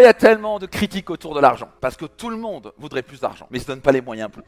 il y a tellement de critiques autour de l'argent? Parce que tout le monde voudrait plus d'argent, mais ils se donnent pas les moyens pour.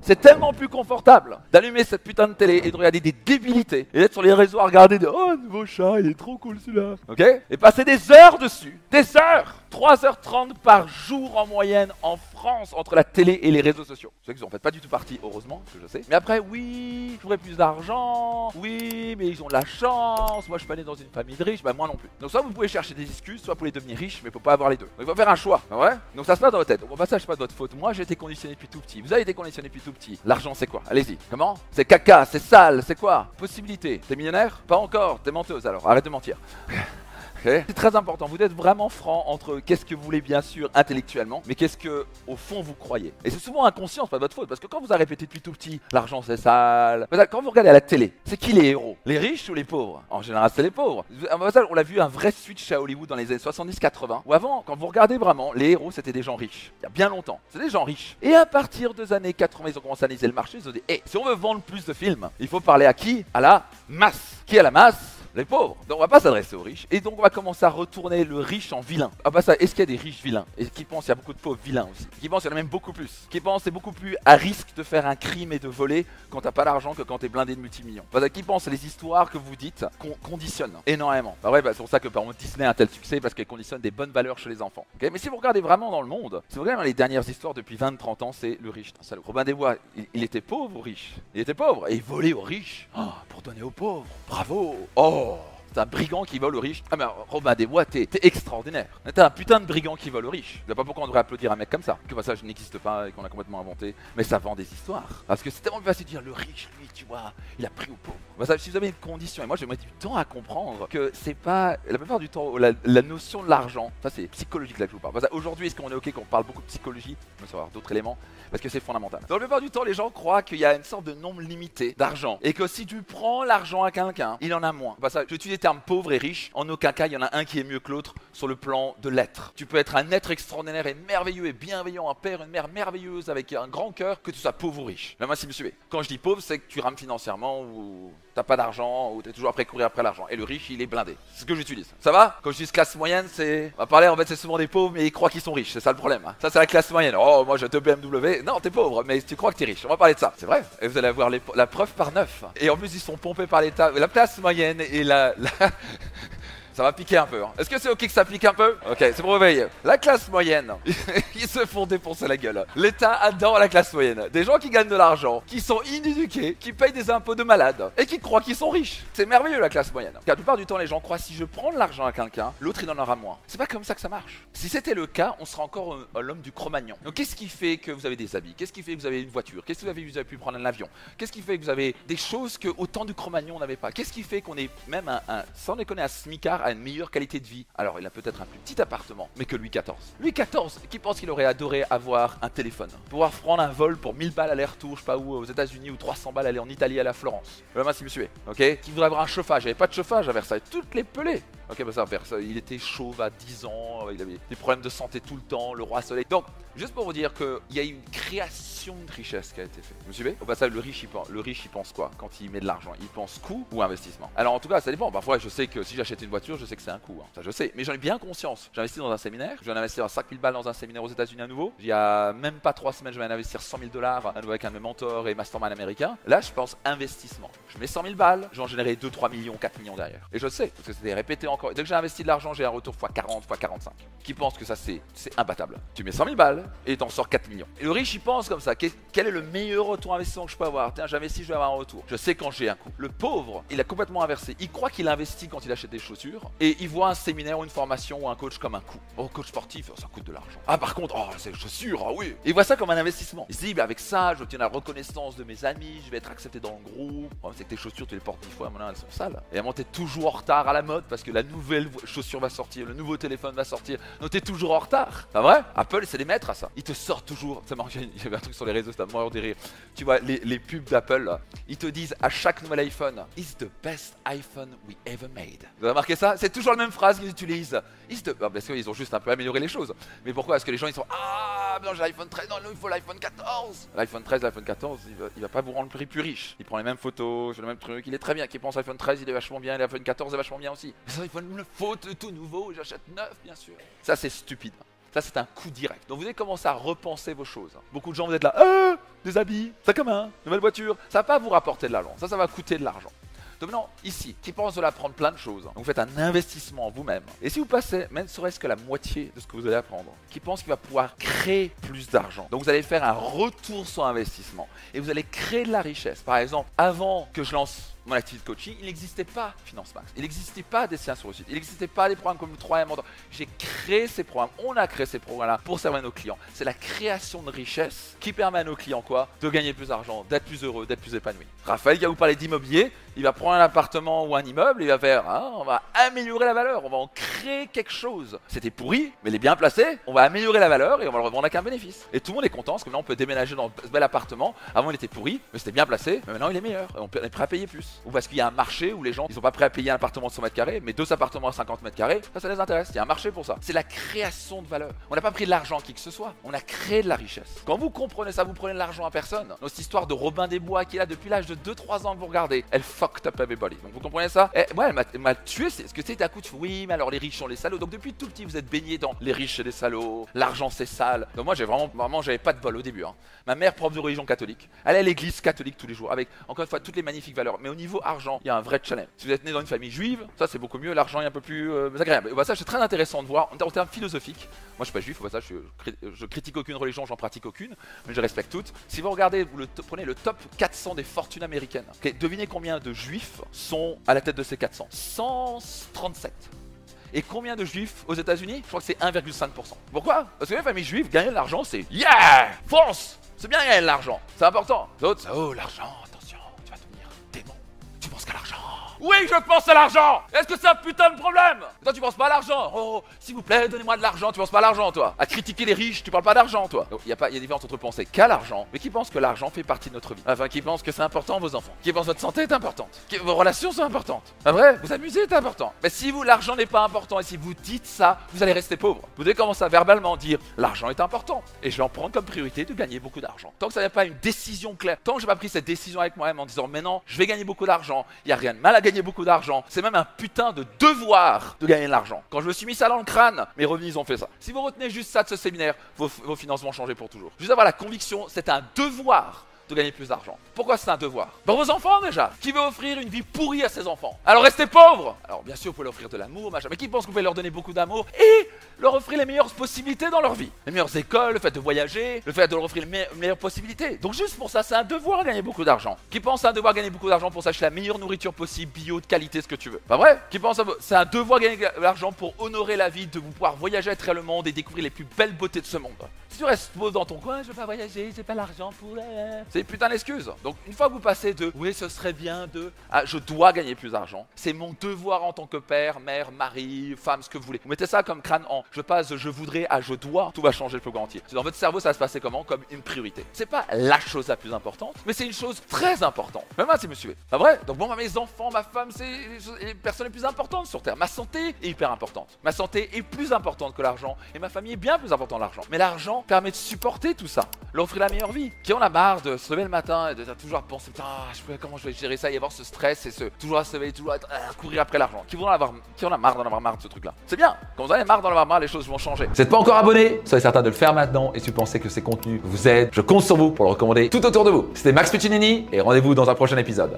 C'est tellement plus confortable d'allumer cette putain de télé et de regarder des débilités et d'être sur les réseaux à regarder de Oh, nouveau chat, il est trop cool celui-là. Ok? Et passer des heures dessus. Des heures 3h30 par jour en moyenne en France entre la télé et les réseaux sociaux. Je sais qu'ils en fait pas du tout partie, heureusement, que je sais. Mais après, oui, je voudrais plus d'argent. Oui, mais ils ont de la chance. Moi, je suis pas né dans une famille de riches. Bah, moi non plus. Donc, soit vous pouvez chercher des excuses, soit vous pouvez devenir riche, mais faut pas avoir les deux. Donc, il faut faire un choix. Ouais Donc, ça se passe dans votre tête. Donc, ça, c'est pas de votre faute. Moi, j'ai été conditionné depuis tout petit. Vous avez été conditionné depuis tout petit. L'argent, c'est quoi? Allez-y. Comment? C'est caca, c'est sale, c'est quoi? Possibilité. T'es millionnaire? Pas encore. T'es menteuse alors. Arrête de mentir. C'est très important. Vous êtes vraiment franc entre qu'est-ce que vous voulez bien sûr intellectuellement, mais qu'est-ce que au fond vous croyez. Et c'est souvent inconscient, c'est pas votre faute, parce que quand vous avez répété depuis tout petit, l'argent c'est sale. Quand vous regardez à la télé, c'est qui les héros? Les riches ou les pauvres? En général, c'est les pauvres. On l'a vu un vrai switch à Hollywood dans les années 70-80, où avant, quand vous regardez vraiment, les héros c'était des gens riches. Il y a bien longtemps, c'est des gens riches. Et à partir des années 80, ils ont commencé à analyser le marché. Ils ont dit, hé, si on veut vendre plus de films, il faut parler à qui? À la masse. Qui a la masse? Les pauvres. Donc on va pas s'adresser aux riches. Et donc on va commencer à retourner le riche en vilain. Ah bah ça, est-ce qu'il y a des riches vilains? Et qui pensent qu'il y a beaucoup de pauvres vilains aussi Qui pensent qu'il y en a même beaucoup plus Qui pensent c'est beaucoup plus à risque de faire un crime et de voler quand t'as pas l'argent que quand t'es blindé de multimillions. Bah, qui pensent les histoires que vous dites qu'on conditionne énormément. Bah ouais, bah, c'est pour ça que par exemple Disney a un tel succès parce qu'elle conditionne des bonnes valeurs chez les enfants. Mais si vous regardez vraiment dans le monde, si vous regardez les dernières histoires depuis 20-30 ans, c'est le riche. Ça, Robin des Bois, il, était pauvre riche? Il était pauvre et il volait aux riches oh, pour donner aux pauvres. Bravo Oh Oh. Un brigand qui vole aux riches. Ah mais Robin des Bois, t'es extraordinaire. T'es un putain de brigand qui vole aux riches. Je sais pas pourquoi on devrait applaudir un mec comme ça. Que ça passage n'existe pas et qu'on a complètement inventé. Mais ça vend des histoires. Parce que c'est tellement facile de dire le riche, lui, tu vois, il a pris au pauvre. Bah, ça, si vous avez une condition, et moi j'ai du temps à comprendre que c'est pas la plupart du temps la, notion de l'argent, ça c'est psychologique là que je vous parle. Bah, aujourd'hui, est-ce qu'on est ok qu'on parle beaucoup de psychologie? Il faut d'autres éléments parce que c'est fondamental. Dans la plupart du temps, les gens croient qu'il y a une sorte de nombre limité d'argent et que si tu prends l'argent à quelqu'un, il en a moins. Bah, ça, je les pauvre et riche. En aucun cas, il y en a un qui est mieux que l'autre sur le plan de l'être. Tu peux être un être extraordinaire et merveilleux et bienveillant, un père, une mère merveilleuse avec un grand cœur, que tu sois pauvre ou riche. Mais moi, si vous me suivez, quand je dis pauvre, c'est que tu rames financièrement ou t'as pas d'argent ou t'es toujours après courir après l'argent. Et le riche, il est blindé. C'est ce que j'utilise. Ça va? Quand je dis classe moyenne, c'est. On va parler, en fait, c'est souvent des pauvres, mais ils croient qu'ils sont riches. C'est ça le problème. Hein. Ça, c'est la classe moyenne. Oh, moi, j'ai deux BMW. Non, t'es pauvre, mais tu crois que t'es riche. On va parler de ça. C'est vrai? Et vous allez avoir la preuve par neuf. Et en plus, ils sont pompés par l'État. La classe moyenne et la... la, Ça va piquer un peu. Hein. Est-ce que c'est ok que ça pique un peu Ok, c'est pour réveiller. La classe moyenne, ils se font défoncer la gueule. L'État adore la classe moyenne. Des gens qui gagnent de l'argent, qui sont inéduqués, qui payent des impôts de malades et qui croient qu'ils sont riches. C'est merveilleux la classe moyenne. Car la plupart du temps, les gens croient si je prends de l'argent à quelqu'un, l'autre il en aura moins. C'est pas comme ça que ça marche. Si c'était le cas, on serait encore l'homme du Cro-Magnon. Donc qu'est-ce qui fait que vous avez des habits? Qu'est-ce qui fait que vous avez une voiture? Qu'est-ce que vous avez, vous avez pu prendre un avion? Qu'est-ce qui fait que vous avez des choses que autant du Cro-Magnon n'avait pas? Qu'est-ce qui fait qu'on est même un, un sans déconner un smicard à une meilleure qualité de vie. Alors, il a peut-être un plus petit appartement, mais que Louis XIV. Louis XIV, qui pense qu'il aurait adoré avoir un téléphone Pouvoir prendre un vol pour 1000 balles aller-retour, je sais pas où, aux États-Unis, ou 300 balles aller en Italie à la Florence. Le main, monsieur, ok? Qui voudrait avoir un chauffage. Il n'y avait pas de chauffage à Versailles. Toutes les pelées. Ok, bah ça, Versailles, il était chauve à 10 ans, il avait des problèmes de santé tout le temps, le roi soleil. Donc, juste pour vous dire qu'il y a une création de richesse qui a été faite. Vous me suivez? Au passage, le riche, il pense, le riche, il pense quoi quand il met de l'argent? Il pense coût ou investissement? Alors, en tout cas, ça dépend. Parfois, je sais que si j'achète une voiture, je sais que c'est un coût. Hein. Ça, je sais. Mais j'en ai bien conscience. J'investis dans un séminaire. Je viens d'investir 5000 balles dans un séminaire aux États-Unis à nouveau. Il y a même pas 3 semaines, je vais investir 100 000 dollars à nouveau avec un de mes mentors et mastermind américain. Là, je pense investissement. Je mets 100 000 balles, je vais en générer 2, 3 millions, 4 millions derrière. Et je sais, parce que c'était répété encore. Dès que j'ai investi de l'argent, j'ai un retour x 40, x 45. Qui pense que ça, c'est imbattable. Tu mets 100 000 balles et t'en sors 4 millions. Et le riche, il pense comme ça. Quel est le meilleur retour investissement que je peux avoir? Tiens, j'investis, je vais avoir un retour. Je sais quand j'ai un coup. Le pauvre, il a complètement inversé. Il croit qu'il investit quand il achète des chaussures et il voit un séminaire ou une formation ou un coach comme un coût. Oh, coach sportif, ça coûte de l'argent. Ah, par contre, oh, c'est chaussures, ah oui. Il voit ça comme un investissement. Il bah, avec ça, je obtiens la reconnaissance de mes amis, je vais être accepté dans le groupe. Oh, c'est que tes chaussures, tu les portes 10 fois, maintenant elles sont sales. Et à t'es toujours en retard à la mode parce que la nouvelle chaussure va sortir, le nouveau téléphone va sortir. Donc t'es toujours en retard. C'est vrai Apple, c'est les maîtres à ça. Ils te sortent toujours. Ça il y avait un truc sur les réseaux, c'était mort de rire. Tu vois, les, les pubs d'Apple, ils te disent à chaque nouvel iPhone, It's the best iPhone we ever made. Vous avez remarqué ça C'est toujours la même phrase qu'ils utilisent. The... parce qu'ils ont juste un peu amélioré les choses. Mais pourquoi Est-ce que les gens ils sont Ah ah non j'ai l'iPhone 13, non, non il faut l'iPhone 14. L'iPhone 13, l'iPhone 14, il va, il va pas vous rendre plus, plus riche. Il prend les mêmes photos, fait le même truc, il est très bien. Qui pense iPhone 13, il est vachement bien, l'iPhone 14 est vachement bien aussi. Mais ça, il faut me le faut tout nouveau, j'achète neuf bien sûr. Ça c'est stupide. Ça, c'est un coup direct. Donc, vous allez commencer à repenser vos choses. Beaucoup de gens, vous êtes là, euh, des habits, ça comme un, nouvelle voiture. Ça va pas vous rapporter de l'argent. Ça, ça va coûter de l'argent. Donc maintenant, ici, qui pense de l'apprendre plein de choses, vous faites un investissement en vous-même. Et si vous passez, même serait-ce que la moitié de ce que vous allez apprendre, qui pense qu'il va pouvoir créer plus d'argent. Donc vous allez faire un retour sur investissement et vous allez créer de la richesse. Par exemple, avant que je lance mon activité de coaching, il n'existait pas Finance Max. Il n'existait pas des séances sur le site. Il n'existait pas des programmes comme le 3M. J'ai créé ces programmes. On a créé ces programmes-là pour servir nos clients. C'est la création de richesse qui permet à nos clients quoi De gagner plus d'argent, d'être plus heureux, d'être plus épanoui. Raphaël, il va vous parler d'immobilier. Il va prendre un appartement ou un immeuble. Il va faire, hein, on va améliorer la valeur. On va en créer quelque chose. C'était pourri, mais il est bien placé. On va améliorer la valeur et on va le revendre avec un bénéfice. Et tout le monde est content parce que maintenant on peut déménager dans ce bel appartement. Avant il était pourri, mais c'était bien placé. Mais maintenant il est meilleur. Et on est prêt à payer plus ou parce qu'il y a un marché où les gens ils sont pas prêts à payer un appartement de 100 mètres carrés, mais deux appartements à 50 mètres carrés, ça, ça les intéresse. Il y a un marché pour ça. C'est la création de valeur. On n'a pas pris de l'argent qui que ce soit, on a créé de la richesse. Quand vous comprenez ça, vous prenez de l'argent à personne. Notre histoire de Robin des Bois qui est là depuis l'âge de 2-3 ans vous regardez, elle fucked up everybody. Donc vous comprenez ça? Et, Moi, elle m'a tué. Ce que c'est d'un coup, tu fais, oui, mais alors les riches sont les salauds. Donc depuis tout petit, vous êtes baigné dans les riches et les salauds, l'argent c'est sale. Donc moi, j'ai vraiment, vraiment, j'avais pas de bol au début. Hein. Ma mère, prof de religion catholique, elle est à l'église catholique tous les jours, avec encore une fois toutes les magnifiques valeurs. Mais au niveau argent, il y a un vrai challenge. Si vous êtes né dans une famille juive, ça c'est beaucoup mieux, l'argent est un peu plus euh, agréable. bah, ça c'est très intéressant de voir en, termes philosophiques. Moi je suis pas juif, bah, ça, je, je, critique aucune religion, j'en pratique aucune, mais je respecte toutes. Si vous regardez, vous prenez le top 400 des fortunes américaines, devinez combien de juifs sont à la tête de ces 400 137. Et combien de juifs aux États-Unis? Je crois que c'est 1,5%. Pourquoi? Parce que les familles juives, gagner de l'argent, c'est Yeah Fonce C'est bien gagner de l'argent, c'est important. D'autres, oh l'argent, Tu penses qu'à l'argent oui, je pense à l'argent Est-ce que c'est un putain de problème? Toi, tu penses pas à l'argent Oh, s'il vous plaît, donnez-moi de l'argent, tu penses pas à l'argent, toi? À critiquer les riches, tu parles pas d'argent, toi Il y a pas, y a différence entre penser qu'à l'argent, mais qui pense que l'argent fait partie de notre vie. Enfin, qui pense que c'est important, vos enfants. Qui pense que votre santé est importante. Vos relations sont importantes. Pas vrai Vous amuser est important. Mais si vous, l'argent n'est pas important, et si vous dites ça, vous allez rester pauvre. Vous devez commencer à verbalement dire, l'argent est important. Et je vais en prendre comme priorité de gagner beaucoup d'argent. Tant que ça n'est pas une décision claire, tant que j'ai pas pris cette décision avec moi-même en disant, mais non, je vais gagner beaucoup d'argent, il y a rien de mal à gagner beaucoup d'argent, c'est même un putain de devoir de gagner de l'argent. Quand je me suis mis ça dans le crâne, mes revenus ont fait ça. Si vous retenez juste ça de ce séminaire, vos, vos finances vont changer pour toujours. Juste avoir la conviction, c'est un devoir de gagner plus d'argent. Pourquoi c'est un devoir? Pour vos enfants déjà. Qui veut offrir une vie pourrie à ses enfants? Alors restez pauvres Alors bien sûr, vous pouvez leur offrir de l'amour, machin, mais qui pense que vous pouvez leur donner beaucoup d'amour et leur offrir les meilleures possibilités dans leur vie? Les meilleures écoles, le fait de voyager, le fait de leur offrir les meilleures possibilités. Donc juste pour ça, c'est un devoir de gagner beaucoup d'argent. Qui pense à un devoir de gagner beaucoup d'argent pour s'acheter la meilleure nourriture possible, bio, de qualité, ce que tu veux Pas vrai Qui pense à... C'est un devoir de gagner de l'argent pour honorer la vie, de vous pouvoir voyager à travers le monde et découvrir les plus belles beautés de ce monde. Si tu restes dans ton coin, je veux pas voyager, j'ai pas l'argent pour... Putain d'excuse. Donc une fois que vous passez de oui ce serait bien de je dois gagner plus d'argent, c'est mon devoir en tant que père, mère, mari, femme, ce que vous voulez. Vous mettez ça comme crâne en je passe de je voudrais à je dois, tout va changer le plus grand entier. Dans votre cerveau ça va se passer comment? Comme une priorité. C'est pas la chose la plus importante, mais c'est une chose très importante. Même moi si me suivez. Pas vrai? Donc bon bah, mes enfants, ma femme, c'est les personnes les plus importantes sur terre. Ma santé est hyper importante. Ma santé est plus importante que l'argent et ma famille est bien plus importante que l'argent. Mais l'argent permet de supporter tout ça, l'offrir la meilleure vie. Qui en a marre de se lever le matin et toujours penser putain, je comment je vais gérer ça et avoir ce stress et ce toujours à se lever, toujours à, courir après l'argent. Qui vont avoir, qui en a marre d'en avoir marre de ce truc-là? C'est bien. Quand vous en avez marre d'en avoir marre, les choses vont changer. Vous n'êtes pas encore abonné? Soyez certain de le faire maintenant. Et si vous pensez que ces contenus vous aident, je compte sur vous pour le recommander tout autour de vous. C'était Max Puccinini et rendez-vous dans un prochain épisode.